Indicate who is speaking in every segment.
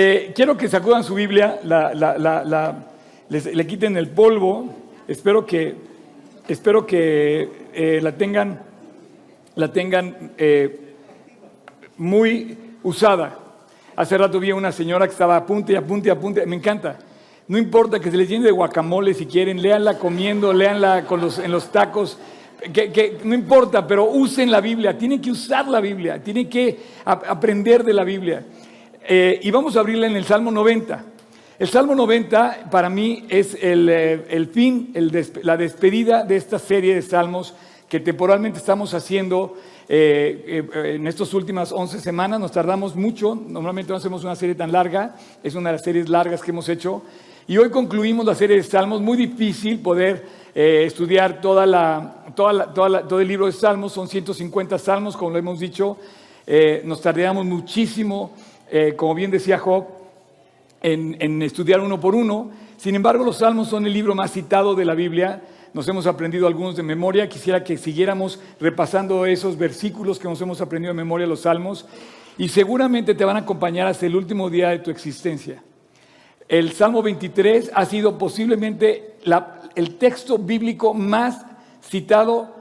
Speaker 1: Eh, quiero que sacudan su Biblia, la, la- la- les- le quiten el polvo. Espero que, espero que eh, la tengan, la tengan eh, muy usada. Hace rato vi a una señora que estaba a punta y a punta y a punta. Me encanta. No importa que se les llene de guacamole si quieren, léanla comiendo, léanla con los, en los tacos. Que, que no importa, pero usen la Biblia. Tienen que usar la Biblia. Tienen que ap- aprender de la Biblia. Eh, y vamos a abrirla en el Salmo 90. El Salmo 90 para mí es el, eh, el fin, la despedida de esta serie de salmos que temporalmente estamos haciendo eh, en estas últimas 11 semanas. Nos tardamos mucho, normalmente no hacemos una serie tan larga, es una de las series largas que hemos hecho. Y hoy concluimos la serie de salmos, muy difícil poder estudiar toda la, todo el libro de salmos, son 150 salmos, como lo hemos dicho. Nos tardamos muchísimo, eh, como bien decía Job, en, estudiar uno por uno. Sin embargo, los salmos son el libro más citado de la Biblia. Nos hemos aprendido algunos de memoria. Quisiera que siguiéramos repasando esos versículos que nos hemos aprendido de memoria, los salmos. Y seguramente te van a acompañar hasta el último día de tu existencia. El Salmo 23 ha sido posiblemente el texto bíblico más citado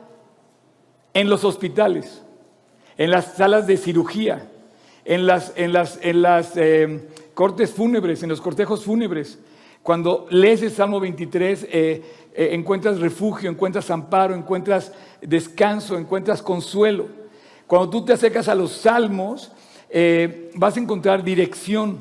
Speaker 1: en los hospitales, en las salas de cirugía, en las, en las, en las eh, cortes fúnebres, en los cortejos fúnebres. Cuando lees el Salmo 23, eh, eh, encuentras refugio, encuentras amparo, encuentras descanso, encuentras consuelo. Cuando tú te acercas a los salmos, eh, vas a encontrar dirección.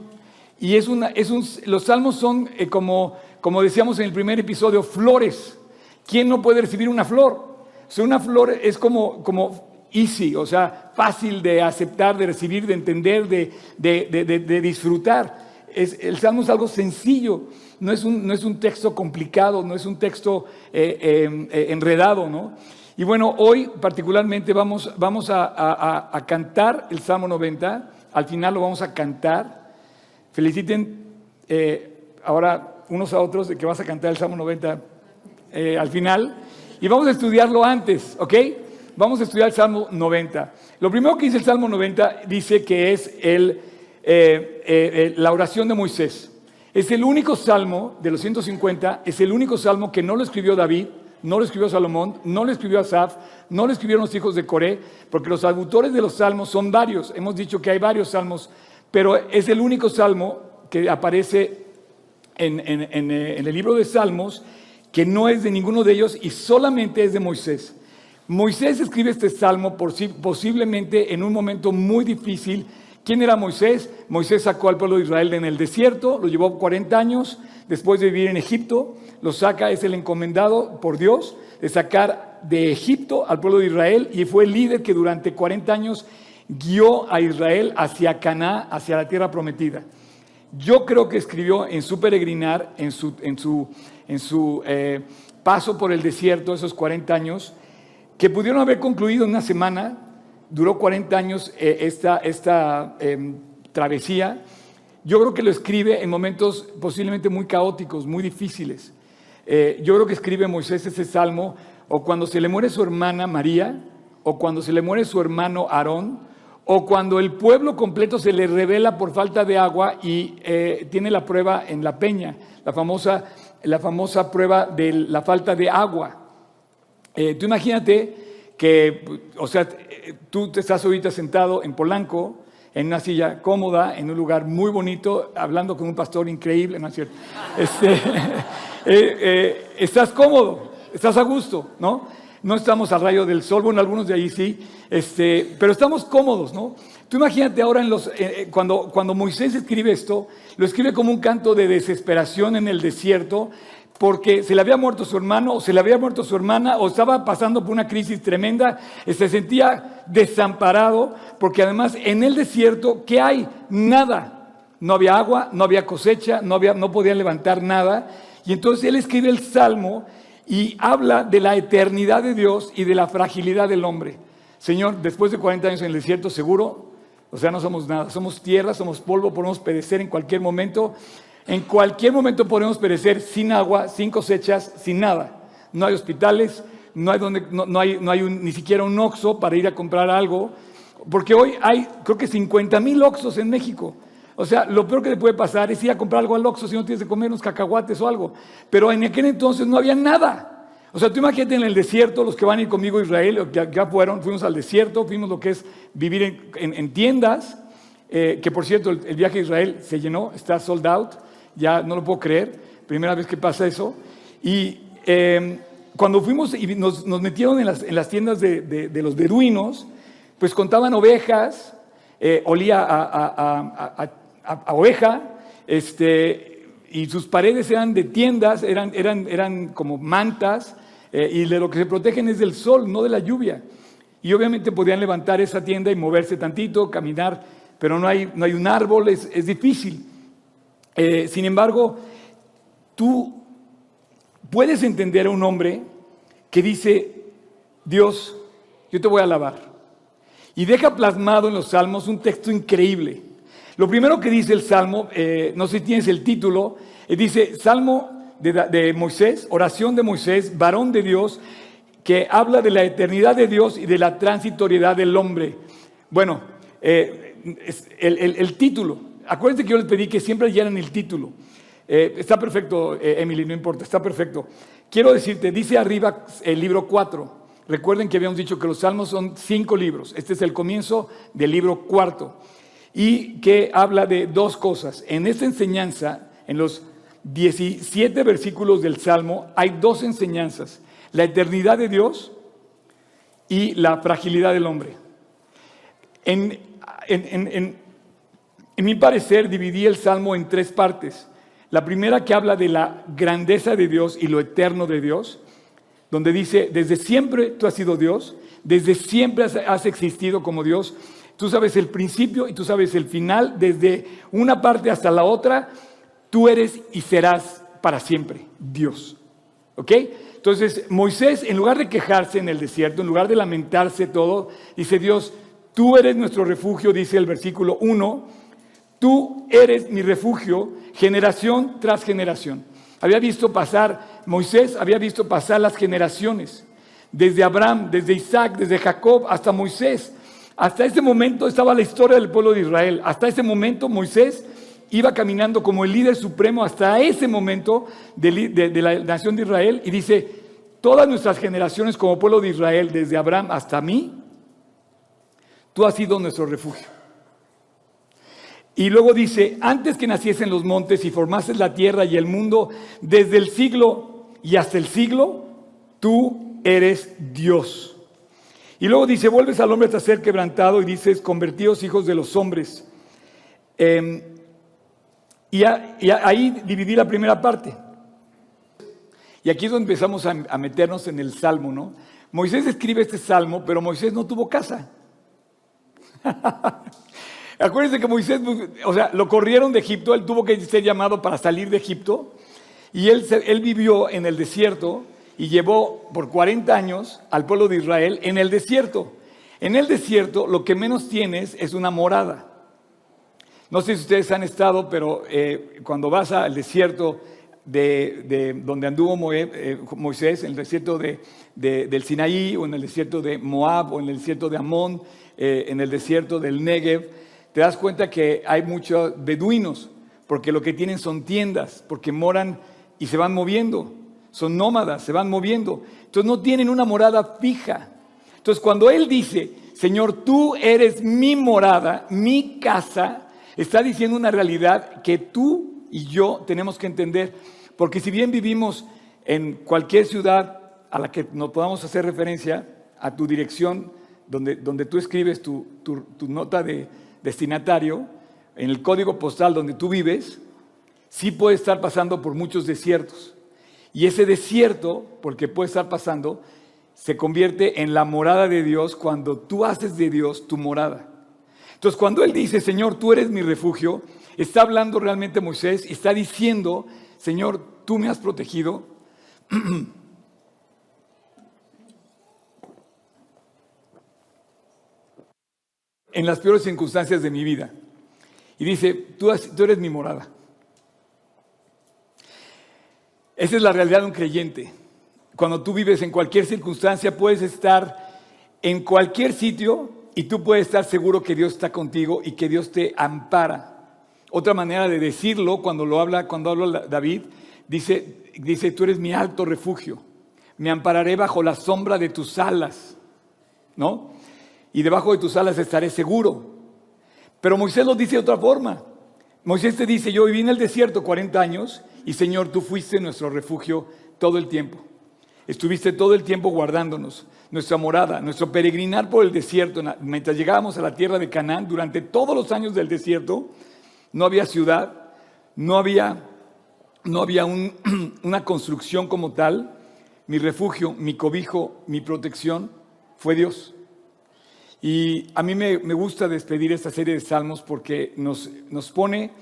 Speaker 1: Y es una, es un, los salmos son, como, como decíamos en el primer episodio, flores. ¿Quién no puede recibir una flor? O sea, una flor es como, como easy, o sea, fácil de aceptar, de recibir, de entender, de, de- de- de- disfrutar. Es, el salmo es algo sencillo, no es un, no es un texto complicado, no es un texto eh, eh, eh, enredado, ¿no? Y bueno, hoy particularmente vamos, vamos a- a- a cantar el Salmo 90, al final lo vamos a cantar. Feliciten eh, ahora unos a otros de que vas a cantar el Salmo 90 eh, al final. Y vamos a estudiarlo antes, ¿ok? Vamos a estudiar el Salmo 90. Lo primero que dice el Salmo 90 dice que es eh, eh, eh, la oración de Moisés. Es el único salmo de los 150, es el único salmo que no lo escribió David, no lo escribió Salomón, no lo escribió Asaf, no lo escribieron los hijos de Coré, porque los autores de los salmos son varios. Hemos dicho que hay varios salmos, pero es el único salmo que aparece en el libro de Salmos que no es de ninguno de ellos y solamente es de Moisés. Moisés escribe este salmo posiblemente en un momento muy difícil. ¿Quién era Moisés? Moisés sacó al pueblo de Israel en el desierto, lo llevó 40 años después de vivir en Egipto, lo saca, es el encomendado por Dios de sacar de Egipto al pueblo de Israel y fue el líder que durante 40 años guió a Israel hacia Caná, hacia la tierra prometida. Yo creo que escribió en su peregrinar, en su eh, paso por el desierto, esos 40 años, que pudieron haber concluido en una semana, duró 40 años eh, esta, esta em, travesía. Yo creo que lo escribe en momentos posiblemente muy caóticos, muy difíciles. Eh, yo creo que escribe Moisés ese salmo o cuando se le muere su hermana María, o cuando se le muere su hermano Aarón, o cuando el pueblo completo se le revela por falta de agua y eh, tiene la prueba en la peña, la famosa, la famosa prueba de la falta de agua. Eh, tú imagínate que, o sea, tú te estás ahorita sentado en Polanco, en una silla cómoda, en un lugar muy bonito, hablando con un pastor increíble, ¿no es cierto? Este, eh, eh, estás cómodo, estás a gusto, ¿no? No estamos al rayo del sol, bueno, algunos de ahí sí, este, pero estamos cómodos, ¿no? Tú imagínate ahora en los, eh, cuando, cuando Moisés escribe esto, lo escribe como un canto de desesperación en el desierto, porque se le había muerto su hermano, o se le había muerto su hermana, o estaba pasando por una crisis tremenda, se sentía desamparado, porque además en el desierto, ¿qué hay? Nada. No había agua, no había cosecha, no, había, no podía levantar nada. Y entonces él escribe el Salmo y habla de la eternidad de Dios y de la fragilidad del hombre. Señor, después de 40 años en el desierto, seguro, o sea, no somos nada, somos tierra, somos polvo, podemos perecer en cualquier momento. En cualquier momento podemos perecer sin agua, sin cosechas, sin nada. No hay hospitales, no hay, donde, no, no hay, no hay un- ni siquiera un oxo para ir a comprar algo, porque hoy hay creo que 50 mil oxos en México. O sea, lo peor que te puede pasar es ir a comprar algo al Oxxo si no tienes que comer unos cacahuates o algo. Pero en aquel entonces no había nada. O sea, tú imagínate en el desierto, los que van a ir conmigo a Israel, ya, ya fueron, fuimos al desierto, fuimos lo que es vivir en, tiendas, eh, que por cierto el, viaje a Israel se llenó, está sold out, ya no lo puedo creer, primera vez que pasa eso. Y em, cuando fuimos y nos, metieron en las, tiendas de, los beduinos, pues contaban ovejas, eh, olía a, oveja, este, y sus paredes eran de tiendas, eran, eran, eran como mantas, eh, y de lo que se protegen es del sol, no de la lluvia. Y obviamente podían levantar esa tienda y moverse tantito, caminar, pero no hay, no hay un árbol, es, difícil. Eh, sin embargo, tú puedes entender a un hombre que dice, Dios, yo te voy a alabar. Y deja plasmado en los salmos un texto increíble. Lo primero que dice el salmo, eh, no sé si tienes el título, dice, Salmo de, Moisés, oración de Moisés, varón de Dios, que habla de la eternidad de Dios y de la transitoriedad del hombre. Bueno, eh, el, título, acuérdense que yo les pedí que siempre llenen el título. Eh, está perfecto, eh, Emily, no importa, está perfecto. Quiero decirte, dice arriba el libro 4. Recuerden que habíamos dicho que los salmos son cinco libros. Este es el comienzo del libro cuarto. Y que habla de dos cosas. En esta enseñanza, en los 17 versículos del Salmo hay dos enseñanzas, la eternidad de Dios y la fragilidad del hombre. En, mi parecer dividí el Salmo en tres partes. La primera que habla de la grandeza de Dios y lo eterno de Dios, donde dice, desde siempre tú has sido Dios, desde siempre has existido como Dios, tú sabes el principio y tú sabes el final, desde una parte hasta la otra, tú eres y serás para siempre Dios. ¿Ok? Entonces, Moisés, en lugar de quejarse en el desierto, en lugar de lamentarse todo, dice Dios, tú eres nuestro refugio, dice el versículo 1, tú eres mi refugio, generación tras generación. Había visto pasar, Moisés había visto pasar las generaciones, desde Abraham, desde Isaac, desde Jacob, hasta Moisés. Hasta ese momento estaba la historia del pueblo de Israel. Hasta ese momento Moisés iba caminando como el líder supremo hasta ese momento de, la nación de Israel y dice, todas nuestras generaciones como pueblo de Israel, desde Abraham hasta mí, tú has sido nuestro refugio. Y luego dice, antes que naciesen los montes y formases la tierra y el mundo, desde el siglo y hasta el siglo, tú eres Dios. Y luego dice, vuelves al hombre a ser quebrantado y dices, convertidos hijos de los hombres. Em, y, ahí dividí la primera parte. Y aquí es donde empezamos a, meternos en el salmo, ¿no? Moisés escribe este salmo, pero Moisés no tuvo casa. Acuérdense que Moisés, o sea, lo corrieron de Egipto, él tuvo que ser llamado para salir de Egipto, y él, él vivió en el desierto y llevó por 40 años al pueblo de Israel en el desierto. En el desierto lo que menos tienes es una morada. No sé si ustedes han estado, pero eh, cuando vas al desierto de, donde anduvo eh, Moisés, en el desierto de, del Sinaí, o en el desierto de Moab, o en el desierto de Amón, eh, en el desierto del Negev, te das cuenta que hay muchos beduinos, porque lo que tienen son tiendas, porque moran y se van moviendo, son nómadas, se van moviendo. Entonces no tienen una morada fija. Entonces cuando Él dice, Señor, tú eres mi morada, mi casa, Está diciendo una realidad que tú y yo tenemos que entender, porque si bien vivimos en cualquier ciudad a la que nos podamos hacer referencia, a tu dirección, donde, donde tú escribes tu, tu nota de destinatario, en el código postal donde tú vives, sí puede estar pasando por muchos desiertos. Y ese desierto, porque puede estar pasando, se convierte en la morada de Dios cuando tú haces de Dios tu morada. Entonces, cuando él dice, Señor, tú eres mi refugio, está hablando realmente Moisés y está diciendo, Señor, tú me has protegido. en las peores circunstancias de mi vida. Y dice, tú, eres mi morada. Esa es la realidad de un creyente. Cuando tú vives en cualquier circunstancia, puedes estar en cualquier sitio y tú puedes estar seguro que Dios está contigo y que Dios te ampara. Otra manera de decirlo, cuando lo habla, cuando habla David, dice, dice, tú eres mi alto refugio, me ampararé bajo la sombra de tus alas, ¿no? Y debajo de tus alas estaré seguro. Pero Moisés lo dice de otra forma. Moisés te dice, yo viví en el desierto 40 años y Señor, tú fuiste nuestro refugio todo el tiempo. Estuviste todo el tiempo guardándonos, nuestra morada, nuestro peregrinar por el desierto. Mientras llegábamos a la tierra de Canaán, durante todos los años del desierto, no había ciudad, no había, no había una construcción como tal. Mi refugio, mi cobijo, mi protección fue Dios. Y a mí me, gusta despedir esta serie de salmos porque nos, pone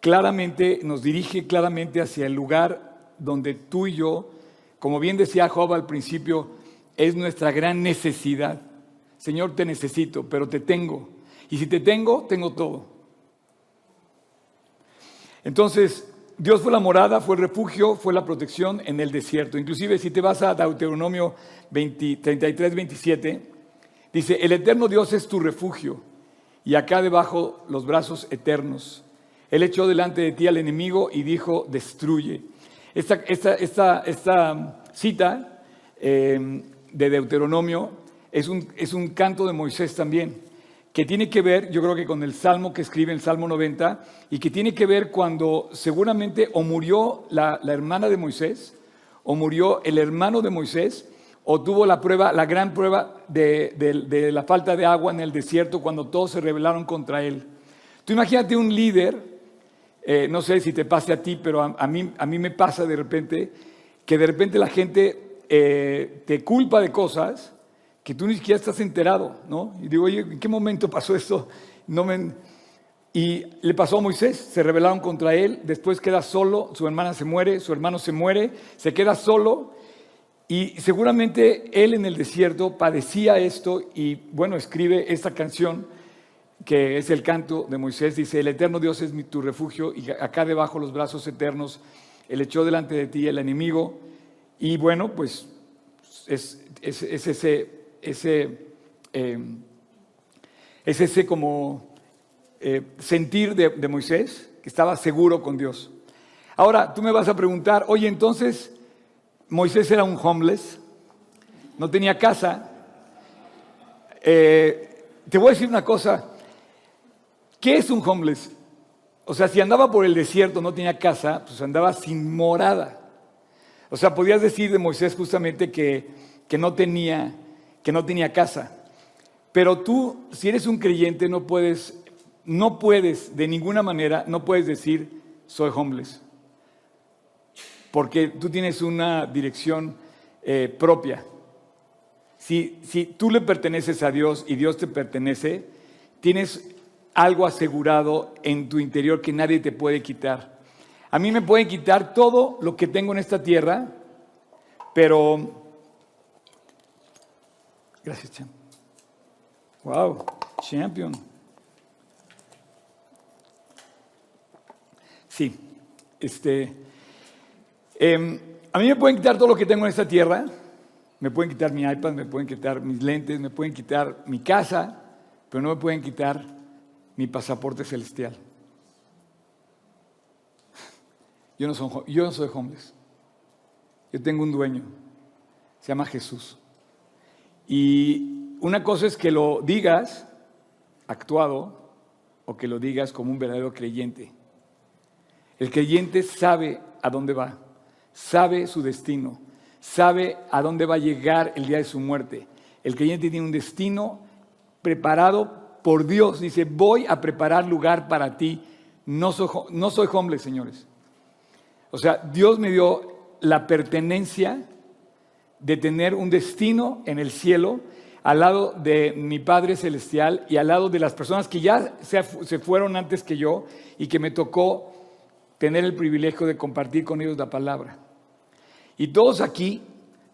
Speaker 1: claramente, nos dirige claramente hacia el lugar donde tú y yo, como bien decía Job al principio, es nuestra gran necesidad. Señor, te necesito, pero te tengo. Y si te tengo, tengo todo. Entonces, Dios fue la morada, fue el refugio, fue la protección en el desierto. Inclusive si te vas a Deuteronomio 33, 27, Dice, el eterno Dios es tu refugio y acá debajo los brazos eternos. Él echó delante de ti al enemigo y dijo, destruye. Esta, esta, cita em, de Deuteronomio es un, es un canto de Moisés también, que tiene que ver, yo creo que con el salmo que escribe, el Salmo 90, y que tiene que ver cuando seguramente o murió la, la hermana de Moisés, o murió el hermano de Moisés, o tuvo la prueba, la gran prueba de, la falta de agua en el desierto cuando todos se rebelaron contra él. Tú imagínate un líder, eh, no sé si te pase a ti, pero a, mí, a mí me pasa de repente, que de repente la gente eh, te culpa de cosas que tú ni siquiera estás enterado, ¿no? Y digo, oye, ¿en qué momento pasó esto? No me... Y le pasó a Moisés, se rebelaron contra él, después queda solo, su hermana se muere, su hermano se muere, se queda solo y seguramente él en el desierto padecía esto y bueno, escribe esta canción que es el canto de Moisés. Dice, el eterno Dios es mi, tu refugio y acá debajo los brazos eternos, él echó delante de ti el enemigo. Y bueno, pues es, ese, ese, em, es ese como eh, sentir de, de Moisés, que estaba seguro con Dios. Ahora, tú me vas a preguntar, oye, entonces, Moisés era un homeless, no tenía casa. Eh, te voy a decir una cosa, ¿qué es un homeless? O sea, si andaba por el desierto, no tenía casa, pues andaba sin morada. O sea, podías decir de Moisés justamente que, que, no, tenía, que no tenía casa. Pero tú, si eres un creyente, no puedes, no puedes, de ninguna manera, no puedes decir, soy homeless porque tú tienes una dirección eh, propia. Si, tú le perteneces a Dios y Dios te pertenece, tienes algo asegurado en tu interior que nadie te puede quitar. A mí me pueden quitar todo lo que tengo en esta tierra, pero... Gracias, Champ. Wow, champion. Sí, este... Em, a mí me pueden quitar todo lo que tengo en esta tierra, me pueden quitar mi iPad, me pueden quitar mis lentes, me pueden quitar mi casa, pero no me pueden quitar mi pasaporte celestial. Yo no, soy, yo no soy. Yo tengo un dueño. Se llama Jesús. Y una cosa es que lo digas actuado o que lo digas como un verdadero creyente. El creyente sabe a dónde va sabe su destino, sabe a dónde va a llegar el día de su muerte. El creyente tiene un destino preparado por Dios. Dice, voy a preparar lugar para ti. No soy, no soy homeless, señores. O sea, Dios me dio la pertenencia de tener un destino en el cielo al lado de mi Padre Celestial y al lado de las personas que ya se, se fueron antes que yo y que me tocó tener el privilegio de compartir con ellos la palabra. Y todos aquí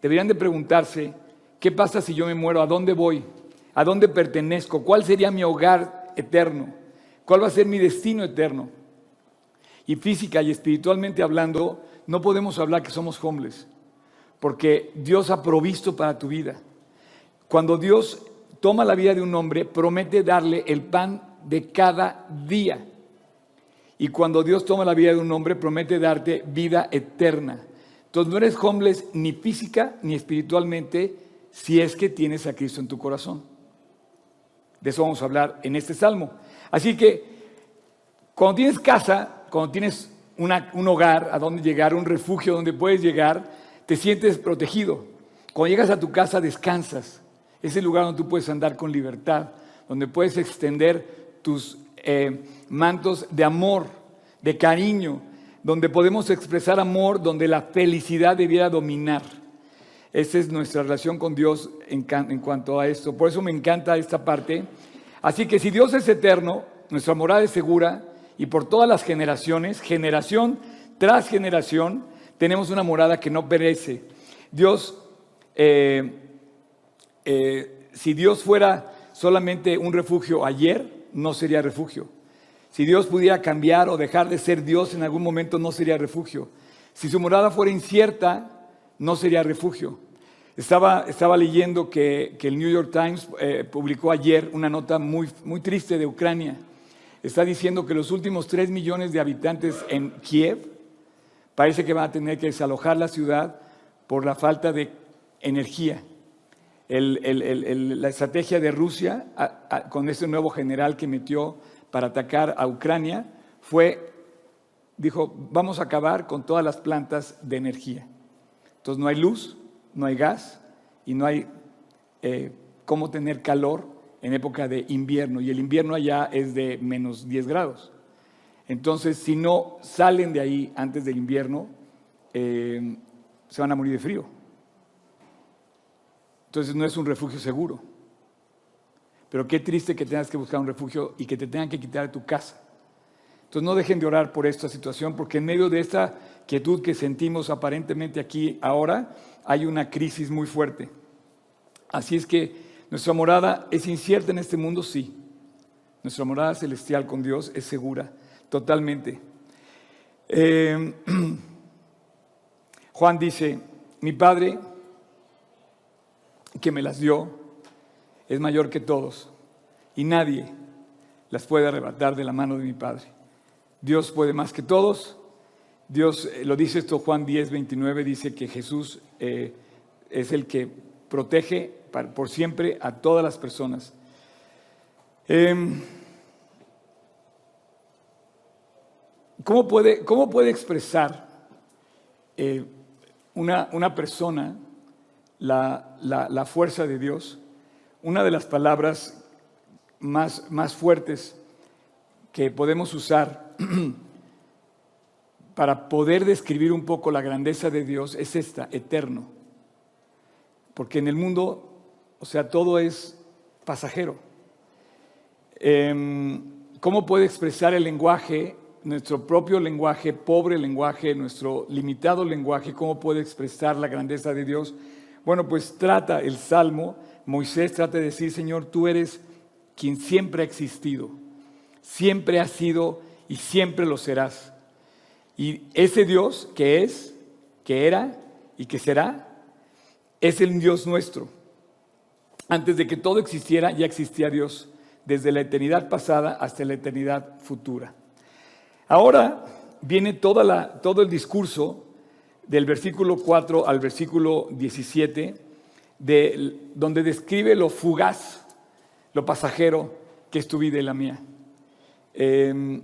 Speaker 1: deberían de preguntarse, ¿qué pasa si yo me muero? ¿A dónde voy? ¿A dónde pertenezco? ¿Cuál sería mi hogar eterno? ¿Cuál va a ser mi destino eterno? Y física y espiritualmente hablando, no podemos hablar que somos homeless, porque Dios ha provisto para tu vida. Cuando Dios toma la vida de un hombre, promete darle el pan de cada día. Y cuando Dios toma la vida de un hombre, promete darte vida eterna. Entonces no eres homeless ni física ni espiritualmente si es que tienes a Cristo en tu corazón. De eso vamos a hablar en este salmo. Así que cuando tienes casa, cuando tienes un hogar a donde llegar, un refugio donde puedes llegar, te sientes protegido. Cuando llegas a tu casa descansas. Es el lugar donde tú puedes andar con libertad, donde puedes extender tus eh, mantos de amor, de cariño, donde podemos expresar amor, donde la felicidad debiera dominar. Esa es nuestra relación con Dios en, cuanto a esto. Por eso me encanta esta parte. Así que si Dios es eterno, nuestra morada es segura y por todas las generaciones, generación tras generación, tenemos una morada que no perece. Dios, eh, eh, si Dios fuera solamente un refugio ayer, no sería refugio. Si Dios pudiera cambiar o dejar de ser Dios en algún momento, no sería refugio. Si su morada fuera incierta, no sería refugio. Estaba, estaba leyendo que, el New York Times eh, publicó ayer una nota muy, muy triste de Ucrania. Está diciendo que los últimos tres millones de habitantes en Kiev parece que van a tener que desalojar la ciudad por la falta de energía. la estrategia de Rusia con este nuevo general que metió para atacar a Ucrania fue, dijo, vamos a acabar con todas las plantas de energía. Entonces no hay luz, no hay gas y no hay eh, cómo tener calor en época de invierno. Y el invierno allá es de menos 10 grados. Entonces, si no salen de ahí antes del invierno, eh, se van a morir de frío. Entonces no es un refugio seguro. Pero qué triste que tengas que buscar un refugio y que te tengan que quitar de tu casa. Entonces no dejen de orar por esta situación, porque en medio de esta quietud que sentimos aparentemente aquí ahora, hay una crisis muy fuerte. Así es que nuestra morada es incierta en este mundo, sí. Nuestra morada celestial con Dios es segura totalmente. Eh, Juan dice, mi Padre, que me las dio, es mayor que todos y nadie las puede arrebatar de la mano de mi Padre. Dios puede más que todos. Dios, eh, lo dice esto Juan 10, 29, dice que Jesús eh, es el que protege por siempre a todas las personas. Em, ¿Cómo puede, cómo puede expresar eh, una, una, persona la, la, fuerza de Dios? Una de las palabras más, más fuertes que podemos usar para poder describir un poco la grandeza de Dios es esta, eterno. Porque en el mundo, o sea, todo es pasajero. Em, ¿Cómo puede expresar el lenguaje nuestro propio lenguaje, pobre lenguaje, nuestro limitado lenguaje, cómo puede expresar la grandeza de Dios. Bueno, pues trata el Salmo, Moisés trata de decir, Señor, tú eres quien siempre ha existido, siempre has sido y siempre lo serás. Y ese Dios que es, que era y que será, es el Dios nuestro. Antes de que todo existiera, ya existía Dios, desde la eternidad pasada hasta la eternidad futura. Ahora viene toda todo el discurso del versículo 4 al versículo 17, de, donde describe lo fugaz, lo pasajero que es tu vida y la mía. Em,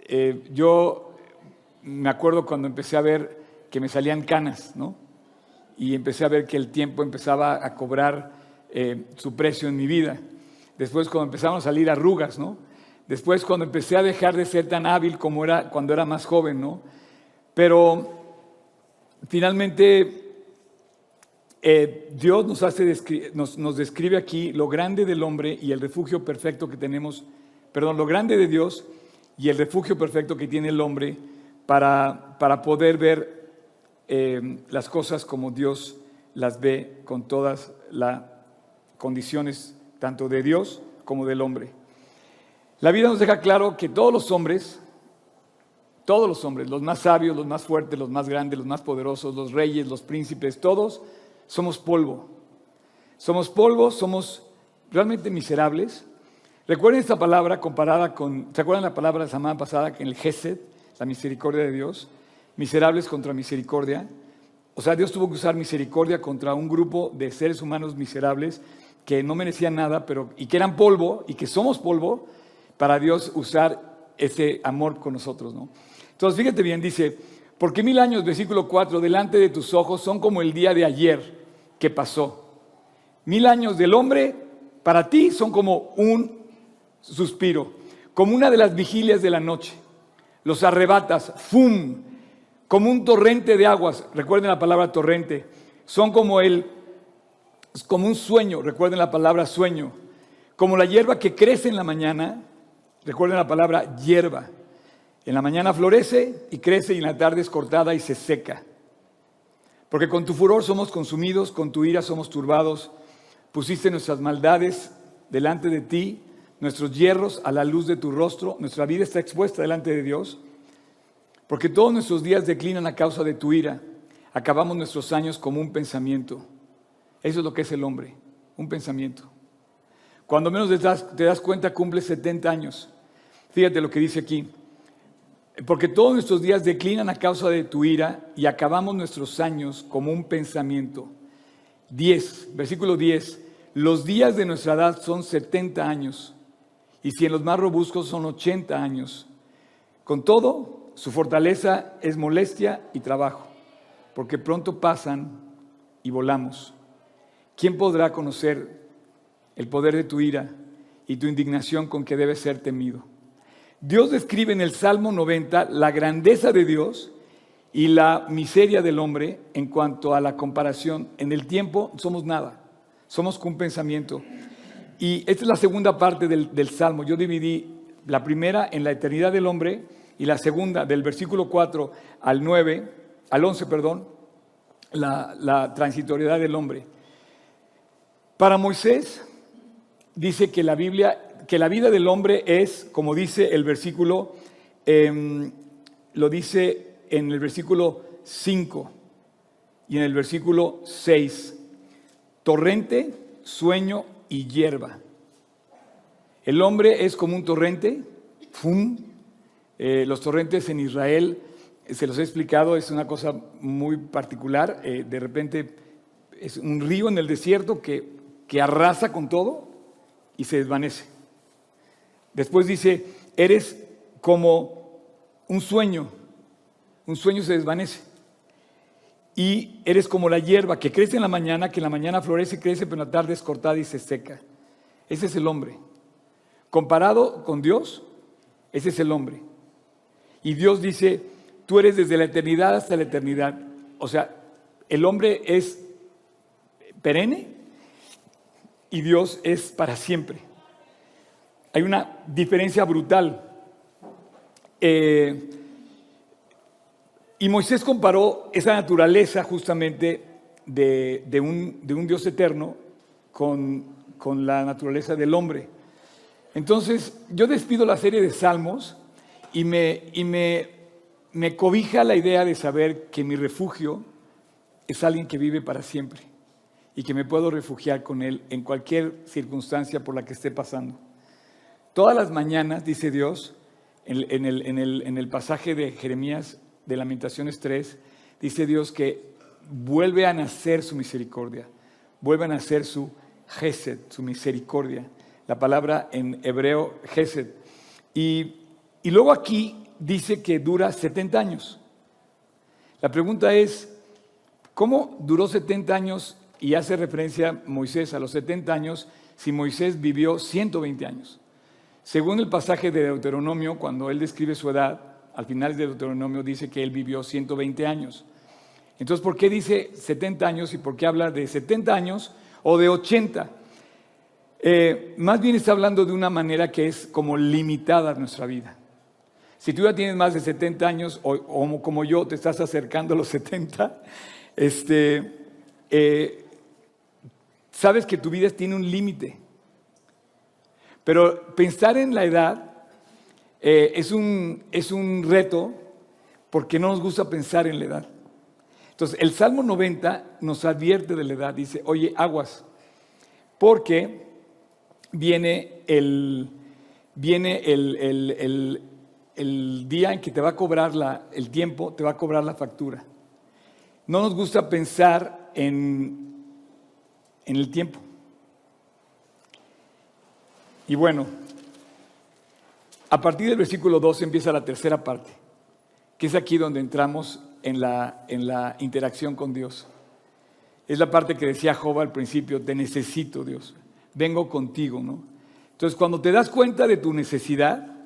Speaker 1: eh, yo me acuerdo cuando empecé a ver que me salían canas, ¿no? Y empecé a ver que el tiempo empezaba a cobrar eh, su precio en mi vida. Después cuando empezaron a salir arrugas, ¿no? Después cuando empecé a dejar de ser tan hábil como era cuando era más joven, ¿no? Pero finalmente eh, Dios nos, hace, describe aquí lo grande del hombre y el refugio perfecto que tenemos, perdón, lo grande de Dios y el refugio perfecto que tiene el hombre para, para poder ver eh, las cosas como Dios las ve con todas las condiciones, tanto de Dios como del hombre. La vida nos deja claro que todos los hombres, todos los hombres, los más sabios, los más fuertes, los más grandes, los más poderosos, los reyes, los príncipes, todos somos polvo. Somos polvo, somos realmente miserables, Recuerden esta palabra comparada con, ¿se acuerdan la palabra de la semana pasada que en el Gesed, la misericordia de Dios? Miserables contra misericordia. O sea, Dios tuvo que usar misericordia contra un grupo de seres humanos miserables que no merecían nada, pero y que eran polvo y que somos polvo para Dios usar ese amor con nosotros, ¿no? Entonces, fíjate bien, dice, porque mil años, versículo 4, delante de tus ojos son como el día de ayer que pasó. Mil años del hombre para ti son como un suspiro, como una de las vigilias de la noche. Los arrebatas, ¡fum! Como un torrente de aguas. Recuerden la palabra torrente. Son como el, como un sueño. Recuerden la palabra sueño. Como la hierba que crece en la mañana. Recuerden la palabra hierba. En la mañana florece y crece y en la tarde es cortada y se seca. Porque con tu furor somos consumidos, con tu ira somos turbados. Pusiste nuestras maldades delante de ti nuestros hierros a la luz de tu rostro, nuestra vida está expuesta delante de Dios, porque todos nuestros días declinan a causa de tu ira, acabamos nuestros años como un pensamiento. Eso es lo que es el hombre, un pensamiento. Cuando menos te das, cuenta, cumple 70 años. Fíjate lo que dice aquí. Porque todos nuestros días declinan a causa de tu ira y acabamos nuestros años como un pensamiento. 10, versículo 10. Los días de nuestra edad son 70 años y si en los más robustos son 80 años. Con todo, su fortaleza es molestia y trabajo, porque pronto pasan y volamos. ¿Quién podrá conocer el poder de tu ira y tu indignación con que debe ser temido? Dios describe en el Salmo 90 la grandeza de Dios y la miseria del hombre en cuanto a la comparación. En el tiempo somos nada, somos un pensamiento. Y esta es la segunda parte del, Salmo. Yo dividí la primera en la eternidad del hombre y la segunda del versículo 4 al 9, al 11, perdón, la, la transitoriedad del hombre. Para Moisés dice que la Biblia, que la vida del hombre es, como dice el versículo, em, lo dice en el versículo 5 y en el versículo 6, torrente, sueño y hierba. El hombre es como un torrente, ¡fum! Eh, los torrentes en Israel, se los he explicado, es una cosa muy particular. Eh, de repente es un río en el desierto que, que arrasa con todo y se desvanece. Después dice, eres como un sueño, un sueño se desvanece. Y eres como la hierba que crece en la mañana, que en la mañana florece y crece, pero en la tarde es cortada y se seca. Ese es el hombre. Comparado con Dios, ese es el hombre. Y Dios dice, tú eres desde la eternidad hasta la eternidad. O sea, el hombre es perenne y Dios es para siempre. Hay una diferencia brutal. Eh, y Moisés comparó esa naturaleza justamente de, un, Dios eterno con, la naturaleza del hombre. Entonces, yo despido la serie de Salmos y, me, me cobija la idea de saber que mi refugio es alguien que vive para siempre y que me puedo refugiar con él en cualquier circunstancia por la que esté pasando. Todas las mañanas, dice Dios, en, el, en el pasaje de Jeremías de Lamentaciones 3, dice Dios que vuelve a nacer su misericordia, vuelve a nacer su gesed, su misericordia. La palabra en hebreo gesed. Y, luego aquí dice que dura 70 años. La pregunta es, ¿cómo duró 70 años? Y hace referencia Moisés a los 70 años si Moisés vivió 120 años. Según el pasaje de Deuteronomio, cuando él describe su edad, al final de Deuteronomio dice que él vivió 120 años. Entonces, ¿por qué dice 70 años y por qué habla de 70 años o de 80? Eh, más bien está hablando de una manera que es como limitada nuestra vida. Si tú ya tienes más de 70 años o, como yo te estás acercando a los 70, este, eh, sabes que tu vida tiene un límite. Pero pensar en la edad eh, es, un, es un reto porque no nos gusta pensar en la edad. Entonces, el Salmo 90 nos advierte de la edad, dice, oye, aguas, porque viene el, viene el, el, día en que te va a cobrar la, el tiempo, te va a cobrar la factura. No nos gusta pensar en, en el tiempo. Y bueno, a partir del versículo 12 empieza la tercera parte, que es aquí donde entramos en la, en la interacción con Dios. Es la parte que decía Job al principio, te necesito Dios, vengo contigo, ¿no? Entonces cuando te das cuenta de tu necesidad,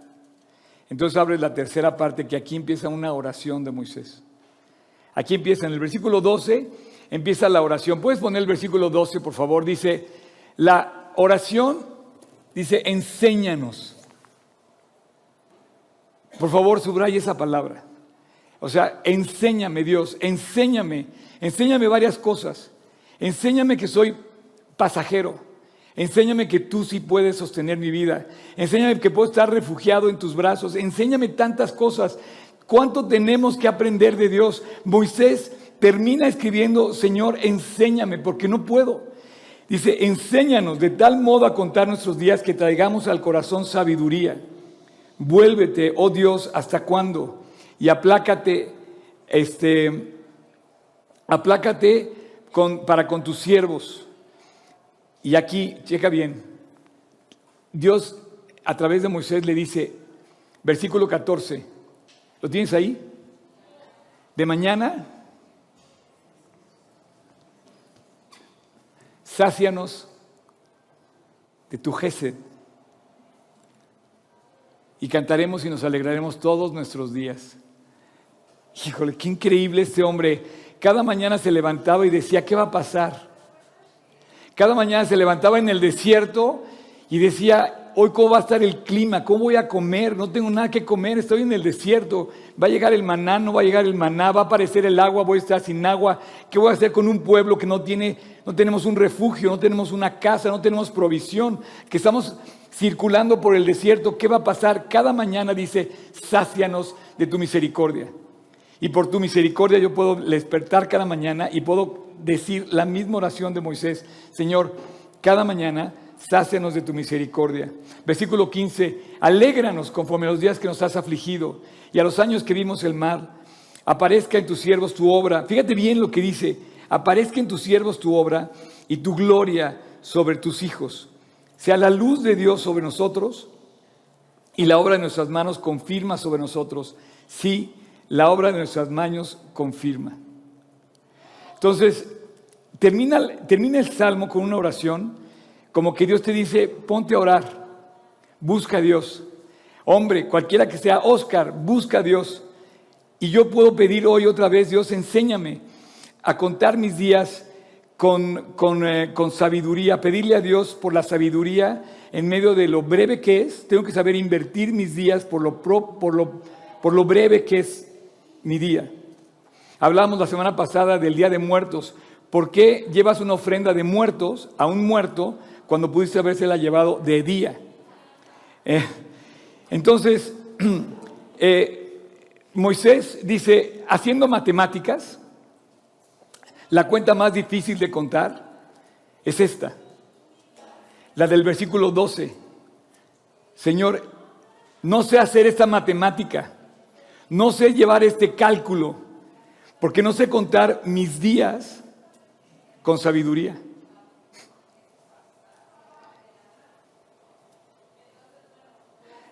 Speaker 1: entonces abres la tercera parte que aquí empieza una oración de Moisés. Aquí empieza en el versículo 12, empieza la oración. ¿Puedes poner el versículo 12, por favor? Dice, la oración, dice, enséñanos. Por favor, subraya esa palabra. O sea, enséñame Dios, enséñame, enséñame varias cosas. Enséñame que soy pasajero. Enséñame que tú sí puedes sostener mi vida. Enséñame que puedo estar refugiado en tus brazos. Enséñame tantas cosas. ¿Cuánto tenemos que aprender de Dios? Moisés termina escribiendo, Señor, enséñame, porque no puedo. Dice, enséñanos de tal modo a contar nuestros días que traigamos al corazón sabiduría. Vuélvete, oh Dios, ¿hasta cuándo? Y aplácate, este, aplácate con, para con tus siervos y aquí, checa bien, Dios a través de Moisés le dice, versículo 14, ¿lo tienes ahí? De mañana, sácianos de tu gesed y cantaremos y nos alegraremos todos nuestros días. Híjole, qué increíble este hombre. Cada mañana se levantaba y decía, ¿qué va a pasar? Cada mañana se levantaba en el desierto y decía, hoy cómo va a estar el clima, cómo voy a comer, no tengo nada que comer, estoy en el desierto, va a llegar el maná, no va a llegar el maná, va a aparecer el agua, voy a estar sin agua, ¿qué voy a hacer con un pueblo que no tiene, no tenemos un refugio, no tenemos una casa, no tenemos provisión, que estamos circulando por el desierto, ¿qué va a pasar? Cada mañana dice, sácianos de tu misericordia. Y por tu misericordia yo puedo despertar cada mañana y puedo decir la misma oración de Moisés, Señor, cada mañana sácenos de tu misericordia. Versículo 15, alégranos conforme a los días que nos has afligido y a los años que vimos el mar. Aparezca en tus siervos tu obra. Fíjate bien lo que dice, aparezca en tus siervos tu obra y tu gloria sobre tus hijos. Sea la luz de Dios sobre nosotros y la obra de nuestras manos confirma sobre nosotros. Sí, la obra de nuestras manos confirma. Entonces, termina el salmo con una oración, como que Dios te dice, ponte a orar, busca a Dios. Hombre, cualquiera que sea, Oscar, busca a Dios. Y yo puedo pedir hoy otra vez, Dios, enséñame a contar mis días con, con, eh, con, sabiduría, pedirle a Dios por la sabiduría en medio de lo breve que es. Tengo que saber invertir mis días por lo, por lo, por lo breve que es mi día. Hablamos la semana pasada del Día de Muertos. ¿Por qué llevas una ofrenda de muertos a un muerto cuando pudiste habérsela llevado de día? Eh, entonces, eh, Moisés dice, haciendo matemáticas, la cuenta más difícil de contar es esta, la del versículo 12. Señor, no sé hacer esta matemática, no sé llevar este cálculo porque no sé contar mis días con sabiduría.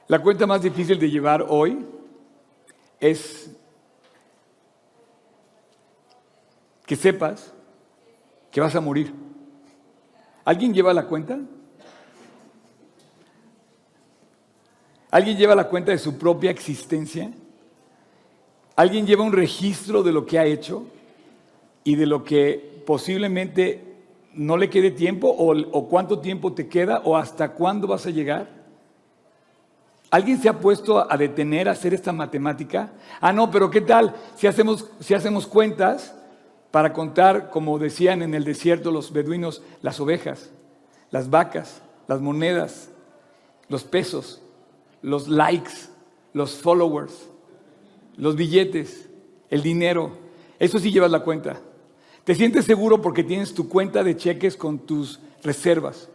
Speaker 1: La cuenta más difícil de llevar hoy es que sepas que vas a morir. ¿Alguien lleva la cuenta? ¿Alguien lleva la cuenta de su propia existencia? ¿Alguien lleva un registro de lo que ha hecho y de lo que posiblemente no le quede tiempo o, cuánto tiempo te queda o hasta cuándo vas a llegar? ¿Alguien se ha puesto a detener a hacer esta matemática? Ah, no, pero ¿qué tal si hacemos, si hacemos cuentas para contar, como decían en el desierto los beduinos, las ovejas, las vacas, las monedas, los pesos, los likes, los followers? los billetes, el dinero, eso sí llevas la cuenta. Te sientes seguro porque tienes tu cuenta de cheques con tus reservas.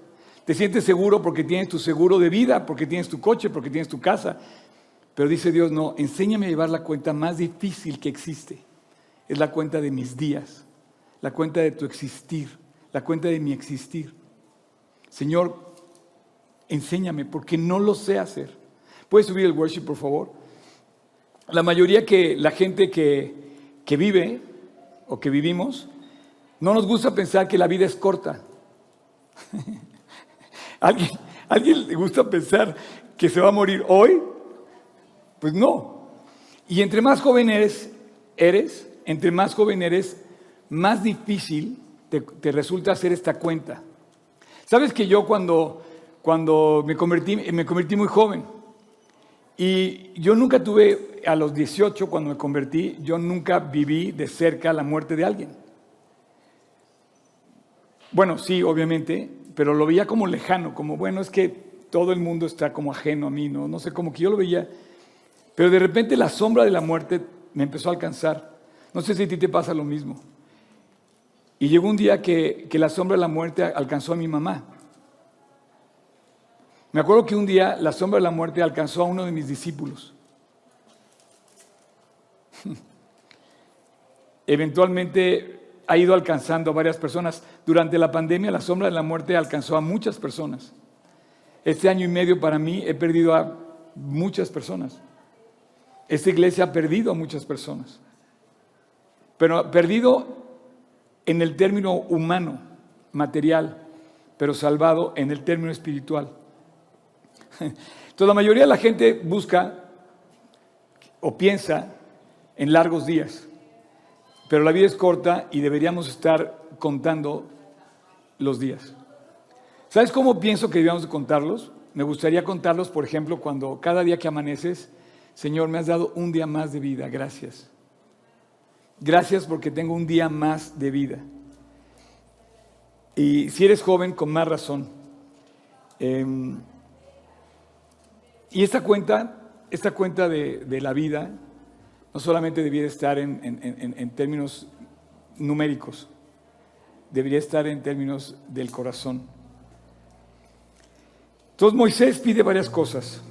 Speaker 1: Te sientes seguro porque tienes tu seguro de vida, porque tienes tu coche, porque tienes tu casa. Pero dice Dios, no, enséñame a llevar la cuenta más difícil que existe. Es la cuenta de mis días, la cuenta de tu existir, la cuenta de mi existir. Señor, enséñame porque no lo sé hacer. ¿Puedes subir el worship, por favor? La mayoría que la gente que, que vive o que vivimos, no nos gusta pensar que la vida es corta. ¿Alguien, ¿Alguien le gusta pensar que se va a morir hoy? Pues no. Y entre más joven eres, eres entre más joven eres, más difícil te, resulta hacer esta cuenta. Sabes que yo cuando, cuando me, convertí, me convertí muy joven y yo nunca tuve, a los 18 cuando me convertí, yo nunca viví de cerca la muerte de alguien. Bueno, sí, obviamente, pero lo veía como lejano, como, bueno, es que todo el mundo está como ajeno a mí, ¿no? Sé, como que yo lo veía. Pero de repente la sombra de la muerte me empezó a alcanzar. No sé si a ti te pasa lo mismo. Y llegó un día que, que la sombra de la muerte alcanzó a mi mamá. Me acuerdo que un día la sombra de la muerte alcanzó a uno de mis discípulos. Eventualmente ha ido alcanzando a varias personas. Durante la pandemia la sombra de la muerte alcanzó a muchas personas. Este año y medio para mí he perdido a muchas personas. Esta iglesia ha perdido a muchas personas. Pero perdido en el término humano, material, pero salvado en el término espiritual. Entonces la mayoría de la gente busca o piensa en largos días. Pero la vida es corta y deberíamos estar contando los días. ¿Sabes cómo pienso que debíamos contarlos? Me gustaría contarlos, por ejemplo, cuando cada día que amaneces, Señor, me has dado un día más de vida, gracias. Gracias porque tengo un día más de vida. Y si eres joven, con más razón. Em, y esta cuenta, esta cuenta de la vida, no solamente debiera estar en, términos numéricos, debería estar en términos del corazón. Entonces Moisés pide varias cosas.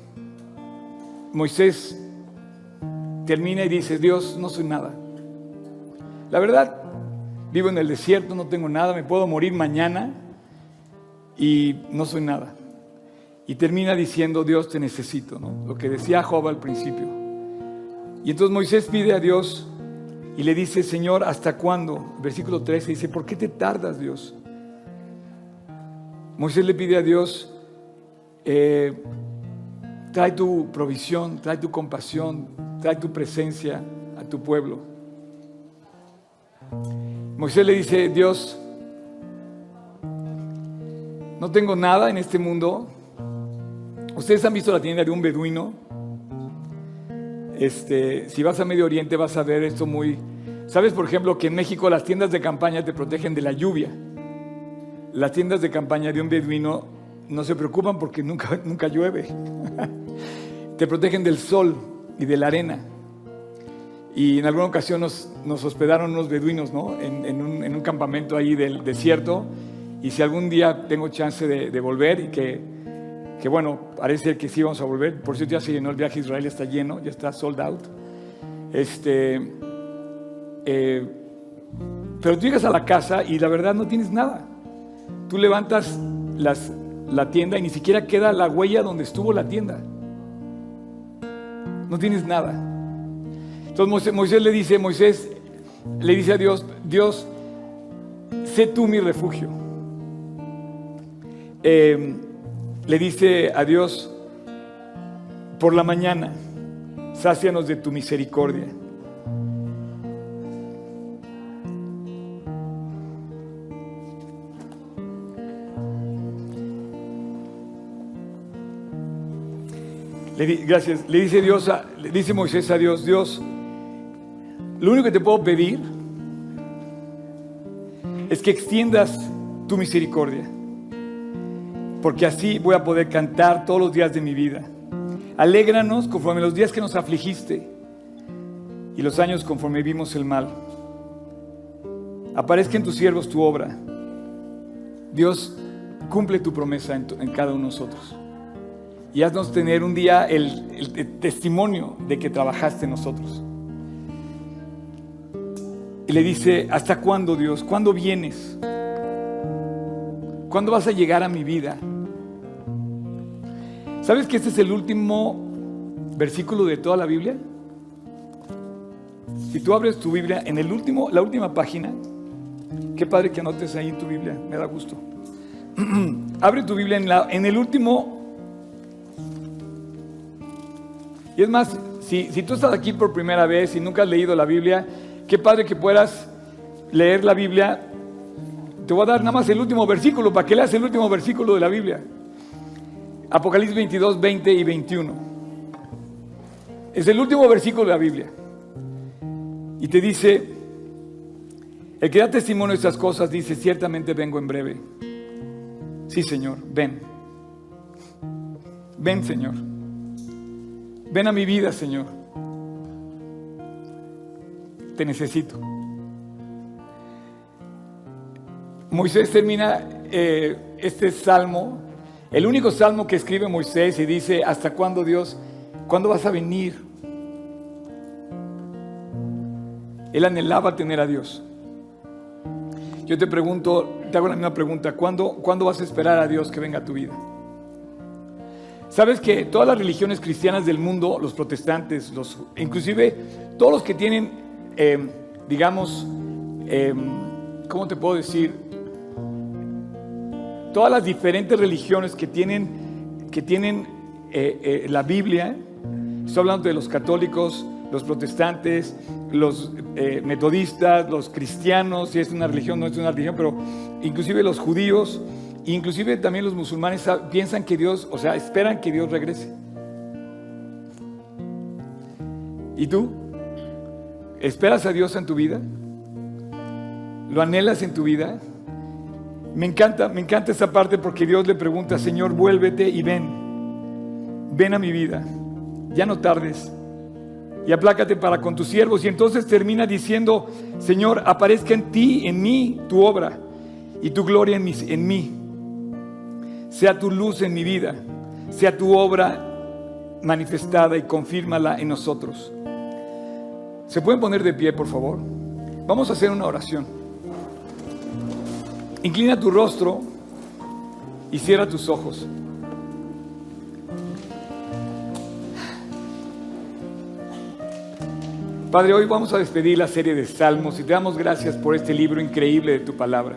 Speaker 1: Moisés termina y dice, Dios, no soy nada. La verdad, vivo en el desierto, no tengo nada, me puedo morir mañana y no soy nada. Y termina diciendo, Dios, te necesito, Lo que decía Job al principio. Y entonces Moisés pide a Dios y le dice, Señor, ¿hasta cuándo? Versículo 13 dice, ¿por qué te tardas, Dios? Moisés le pide a Dios, eh, trae tu provisión, trae tu compasión, trae tu presencia a tu pueblo. Moisés le dice, Dios, no tengo nada en este mundo. Ustedes han visto la tienda de un beduino este, si vas a Medio Oriente vas a ver esto muy... ¿Sabes, por ejemplo, que en México las tiendas de campaña te protegen de la lluvia? Las tiendas de campaña de un beduino no se preocupan porque nunca, nunca llueve. te protegen del sol y de la arena. Y en alguna ocasión nos, hospedaron unos beduinos ¿no? en, un, campamento ahí del desierto. Y si algún día tengo chance de volver y que que bueno, parece que sí vamos a volver. Por cierto, ya se llenó el viaje a Israel, está lleno, ya está sold out. Este, eh, pero tú llegas a la casa y la verdad no tienes nada. Tú levantas la tienda y ni siquiera queda la huella donde estuvo la tienda. No tienes nada. Entonces Moisés, le dice, Moisés le dice a Dios, Dios, sé tú mi refugio. Eh, le dice a Dios, por la mañana, sácianos de tu misericordia. Le, gracias. Le dice Dios, le dice Moisés a Dios, Dios, lo único que te puedo pedir es que extiendas tu misericordia porque así voy a poder cantar todos los días de mi vida. Alégranos conforme los días que nos afligiste y los años conforme vimos el mal. Aparezca en tus siervos tu obra. Dios, cumple tu promesa en, cada uno de nosotros. Y haznos tener un día el, el testimonio de que trabajaste en nosotros. Y le dice, ¿hasta cuándo Dios? ¿Cuándo vienes? ¿Cuándo vas a llegar a mi vida? ¿Sabes que este es el último versículo de toda la Biblia? Si tú abres tu Biblia en el último, la última página, qué padre que anotes ahí en tu Biblia, me da gusto. Abre tu Biblia en, la, en el último. Y es más, si, si tú estás aquí por primera vez y nunca has leído la Biblia, qué padre que puedas leer la Biblia. Te voy a dar nada más el último versículo para que leas el último versículo de la Biblia. Apocalipsis 22, 20 y 21. Es el último versículo de la Biblia. Y te dice, el que da testimonio de estas cosas dice, ciertamente vengo en breve. Sí, Señor, ven. Ven, Señor. Ven a mi vida, Señor. Te necesito. Moisés termina eh, este salmo el único salmo que escribe Moisés y dice, ¿hasta cuándo Dios? ¿Cuándo vas a venir? Él anhelaba tener a Dios. Yo te pregunto, te hago la misma pregunta, ¿cuándo, ¿cuándo vas a esperar a Dios que venga a tu vida? Sabes que todas las religiones cristianas del mundo, los protestantes, los, inclusive todos los que tienen, eh, digamos, eh, ¿cómo te puedo decir? Todas las diferentes religiones que tienen, que tienen eh, eh, la Biblia, estoy hablando de los católicos, los protestantes, los eh, metodistas, los cristianos, si es una religión, no es una religión, pero inclusive los judíos, inclusive también los musulmanes piensan que Dios, o sea, esperan que Dios regrese. ¿Y tú? ¿Esperas a Dios en tu vida? ¿Lo anhelas en tu vida? Me encanta, me encanta esa parte porque Dios le pregunta, Señor, vuélvete y ven, ven a mi vida, ya no tardes y aplácate para con tus siervos. Y entonces termina diciendo, Señor, aparezca en ti, en mí, tu obra y tu gloria en, en mí. Sea tu luz en mi vida, sea tu obra manifestada y confírmala en nosotros. ¿Se pueden poner de pie, por favor? Vamos a hacer una oración. Inclina tu rostro y cierra tus ojos. Padre, hoy vamos a despedir la serie de salmos y te damos gracias por este libro increíble de tu palabra.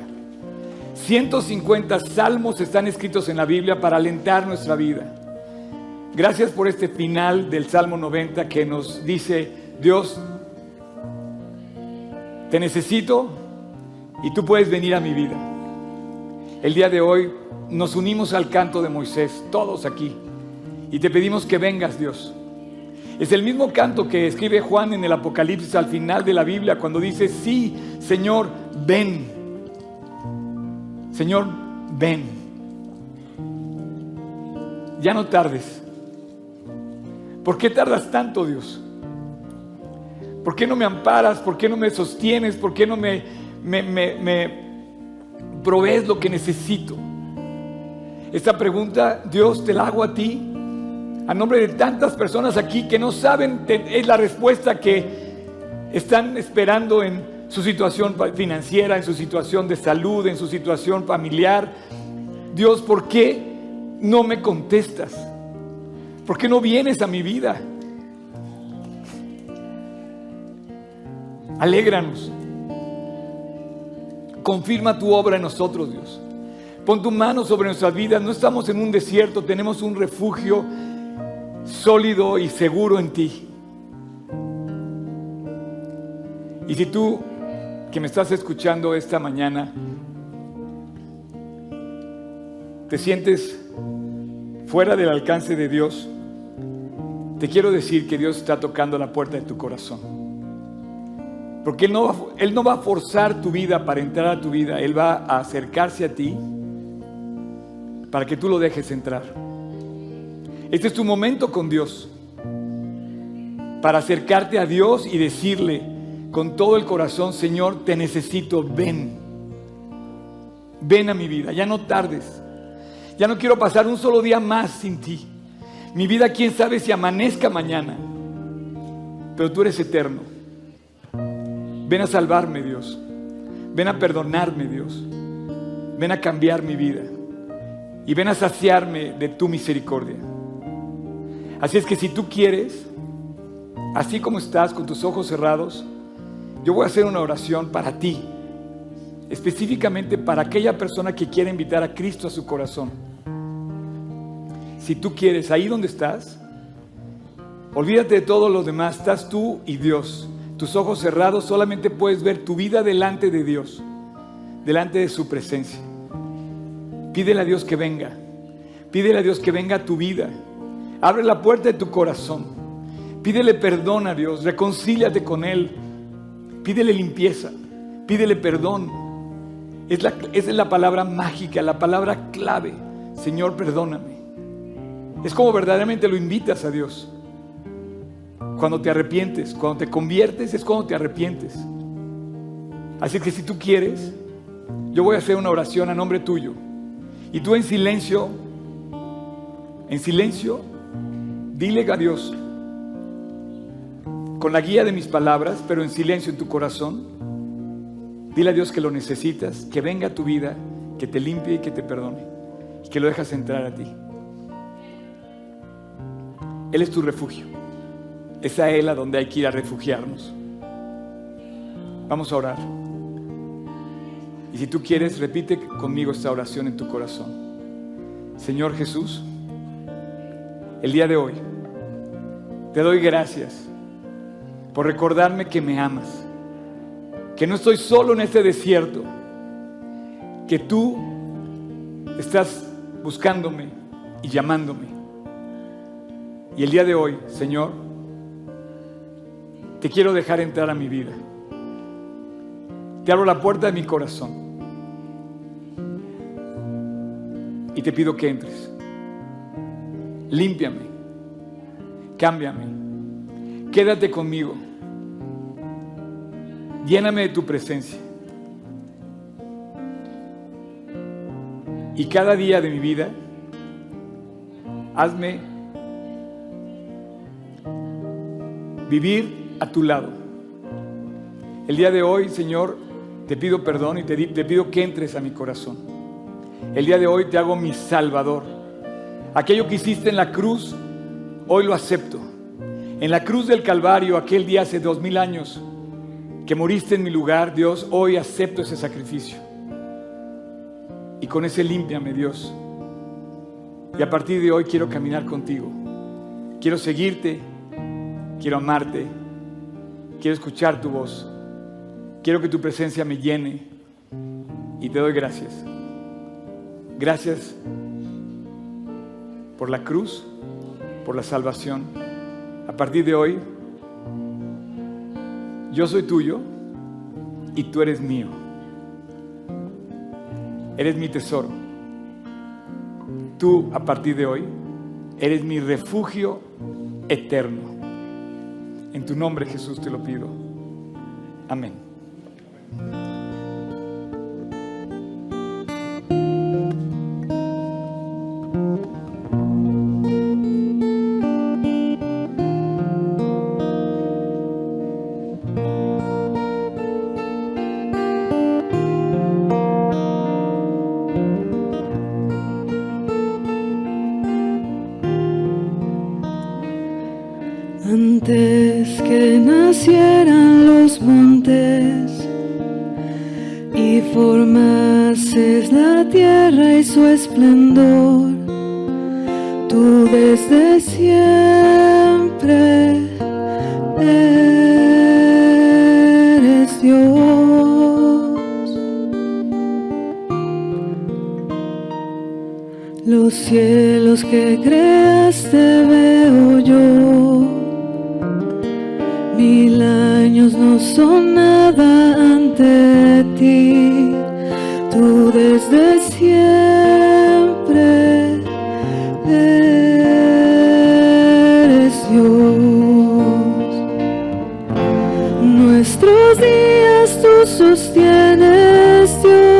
Speaker 1: 150 salmos están escritos en la Biblia para alentar nuestra vida. Gracias por este final del Salmo 90 que nos dice, Dios, te necesito y tú puedes venir a mi vida. El día de hoy nos unimos al canto de Moisés, todos aquí, y te pedimos que vengas, Dios. Es el mismo canto que escribe Juan en el Apocalipsis al final de la Biblia cuando dice, sí, Señor, ven. Señor, ven. Ya no tardes. ¿Por qué tardas tanto, Dios? ¿Por qué no me amparas? ¿Por qué no me sostienes? ¿Por qué no me, me, me provees lo que necesito? Esta pregunta, Dios, te la hago a ti, a nombre de tantas personas aquí que no saben, es la respuesta que están esperando en su situación financiera, en su situación de salud, en su situación familiar. Dios, ¿por qué no me contestas? ¿Por qué no vienes a mi vida? Alégranos. Confirma tu obra en nosotros, Dios. Pon tu mano sobre nuestras vidas. No estamos en un desierto, tenemos un refugio sólido y seguro en ti. Y si tú que me estás escuchando esta mañana, te sientes fuera del alcance de Dios, te quiero decir que Dios está tocando la puerta de tu corazón. Porque él no, va, él no va a forzar tu vida para entrar a tu vida, Él va a acercarse a ti para que tú lo dejes entrar. Este es tu momento con Dios, para acercarte a Dios y decirle con todo el corazón, Señor, te necesito, ven, ven a mi vida, ya no tardes. Ya no quiero pasar un solo día más sin ti. Mi vida, quién sabe si amanezca mañana. Pero tú eres eterno. Ven a salvarme, Dios. Ven a perdonarme, Dios. Ven a cambiar mi vida. Y ven a saciarme de tu misericordia. Así es que si tú quieres, así como estás con tus ojos cerrados, yo voy a hacer una oración para ti, específicamente para aquella persona que quiere invitar a Cristo a su corazón. Si tú quieres, ahí donde estás, olvídate de todo lo demás, estás tú y Dios. Tus ojos cerrados solamente puedes ver tu vida delante de Dios, delante de su presencia. Pídele a Dios que venga, pídele a Dios que venga a tu vida. Abre la puerta de tu corazón. Pídele perdón a Dios, reconcíliate con Él. Pídele limpieza, pídele perdón. Es la, esa es la palabra mágica, la palabra clave. Señor, perdóname. Es como verdaderamente lo invitas a Dios. Cuando te arrepientes, cuando te conviertes, es cuando te arrepientes. Así que si tú quieres, yo voy a hacer una oración a nombre tuyo. Y tú en silencio, en silencio, Dile a Dios, con la guía de mis palabras, pero en silencio en tu corazón, dile a Dios que lo necesitas, que venga a tu vida, que te limpie y que te perdone, y que lo dejas entrar a ti. Él es tu refugio. Es a Él a donde hay que ir a refugiarnos. Vamos a orar. Y si tú quieres, repite conmigo esta oración en tu corazón. Señor Jesús, el día de hoy. Te doy gracias por recordarme que me amas, que no estoy solo en este desierto, que tú estás buscándome y llamándome. Y el día de hoy, Señor, te quiero dejar entrar a mi vida. Te abro la puerta de mi corazón. Y te pido que entres. Límpiame, cámbiame, quédate conmigo, lléname de tu presencia. Y cada día de mi vida, hazme vivir a tu lado. El día de hoy, Señor, te pido perdón y te, pido que entres a mi corazón. El día de hoy te hago mi Salvador. Aquello que hiciste en la cruz, hoy lo acepto. En la cruz del Calvario, aquel día hace dos mil años, que moriste en mi lugar, Dios, hoy acepto ese sacrificio. Y con ese límpiame, Dios. Y a partir de hoy quiero caminar contigo. Quiero seguirte, quiero amarte, quiero escuchar tu voz. Quiero que tu presencia me llene y te doy gracias. Gracias por la cruz, por la salvación. A partir de hoy, yo soy tuyo y tú eres mío. Eres mi tesoro. Tú, a partir de hoy, eres mi refugio eterno. En tu nombre, Jesús, te lo pido. Amén.
Speaker 2: Sostienes Dios, tu amor y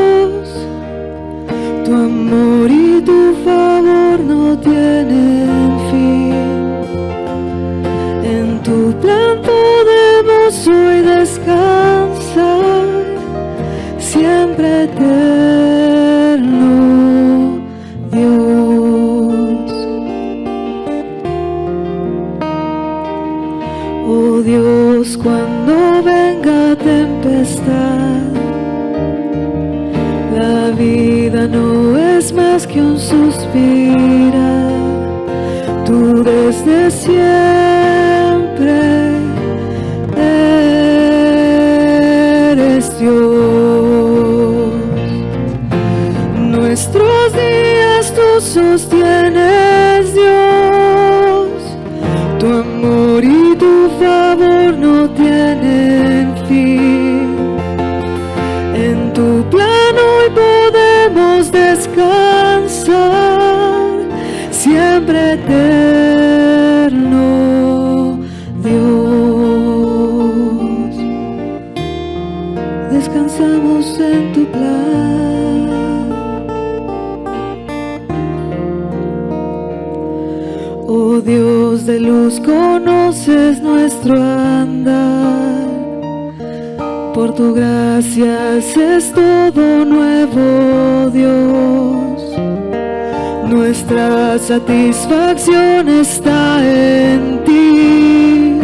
Speaker 2: tu gracia es todo nuevo, Dios. Nuestra satisfacción está en ti.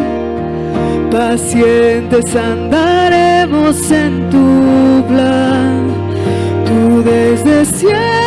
Speaker 2: Pacientes andaremos en tu plan. Tú desde siempre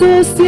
Speaker 2: días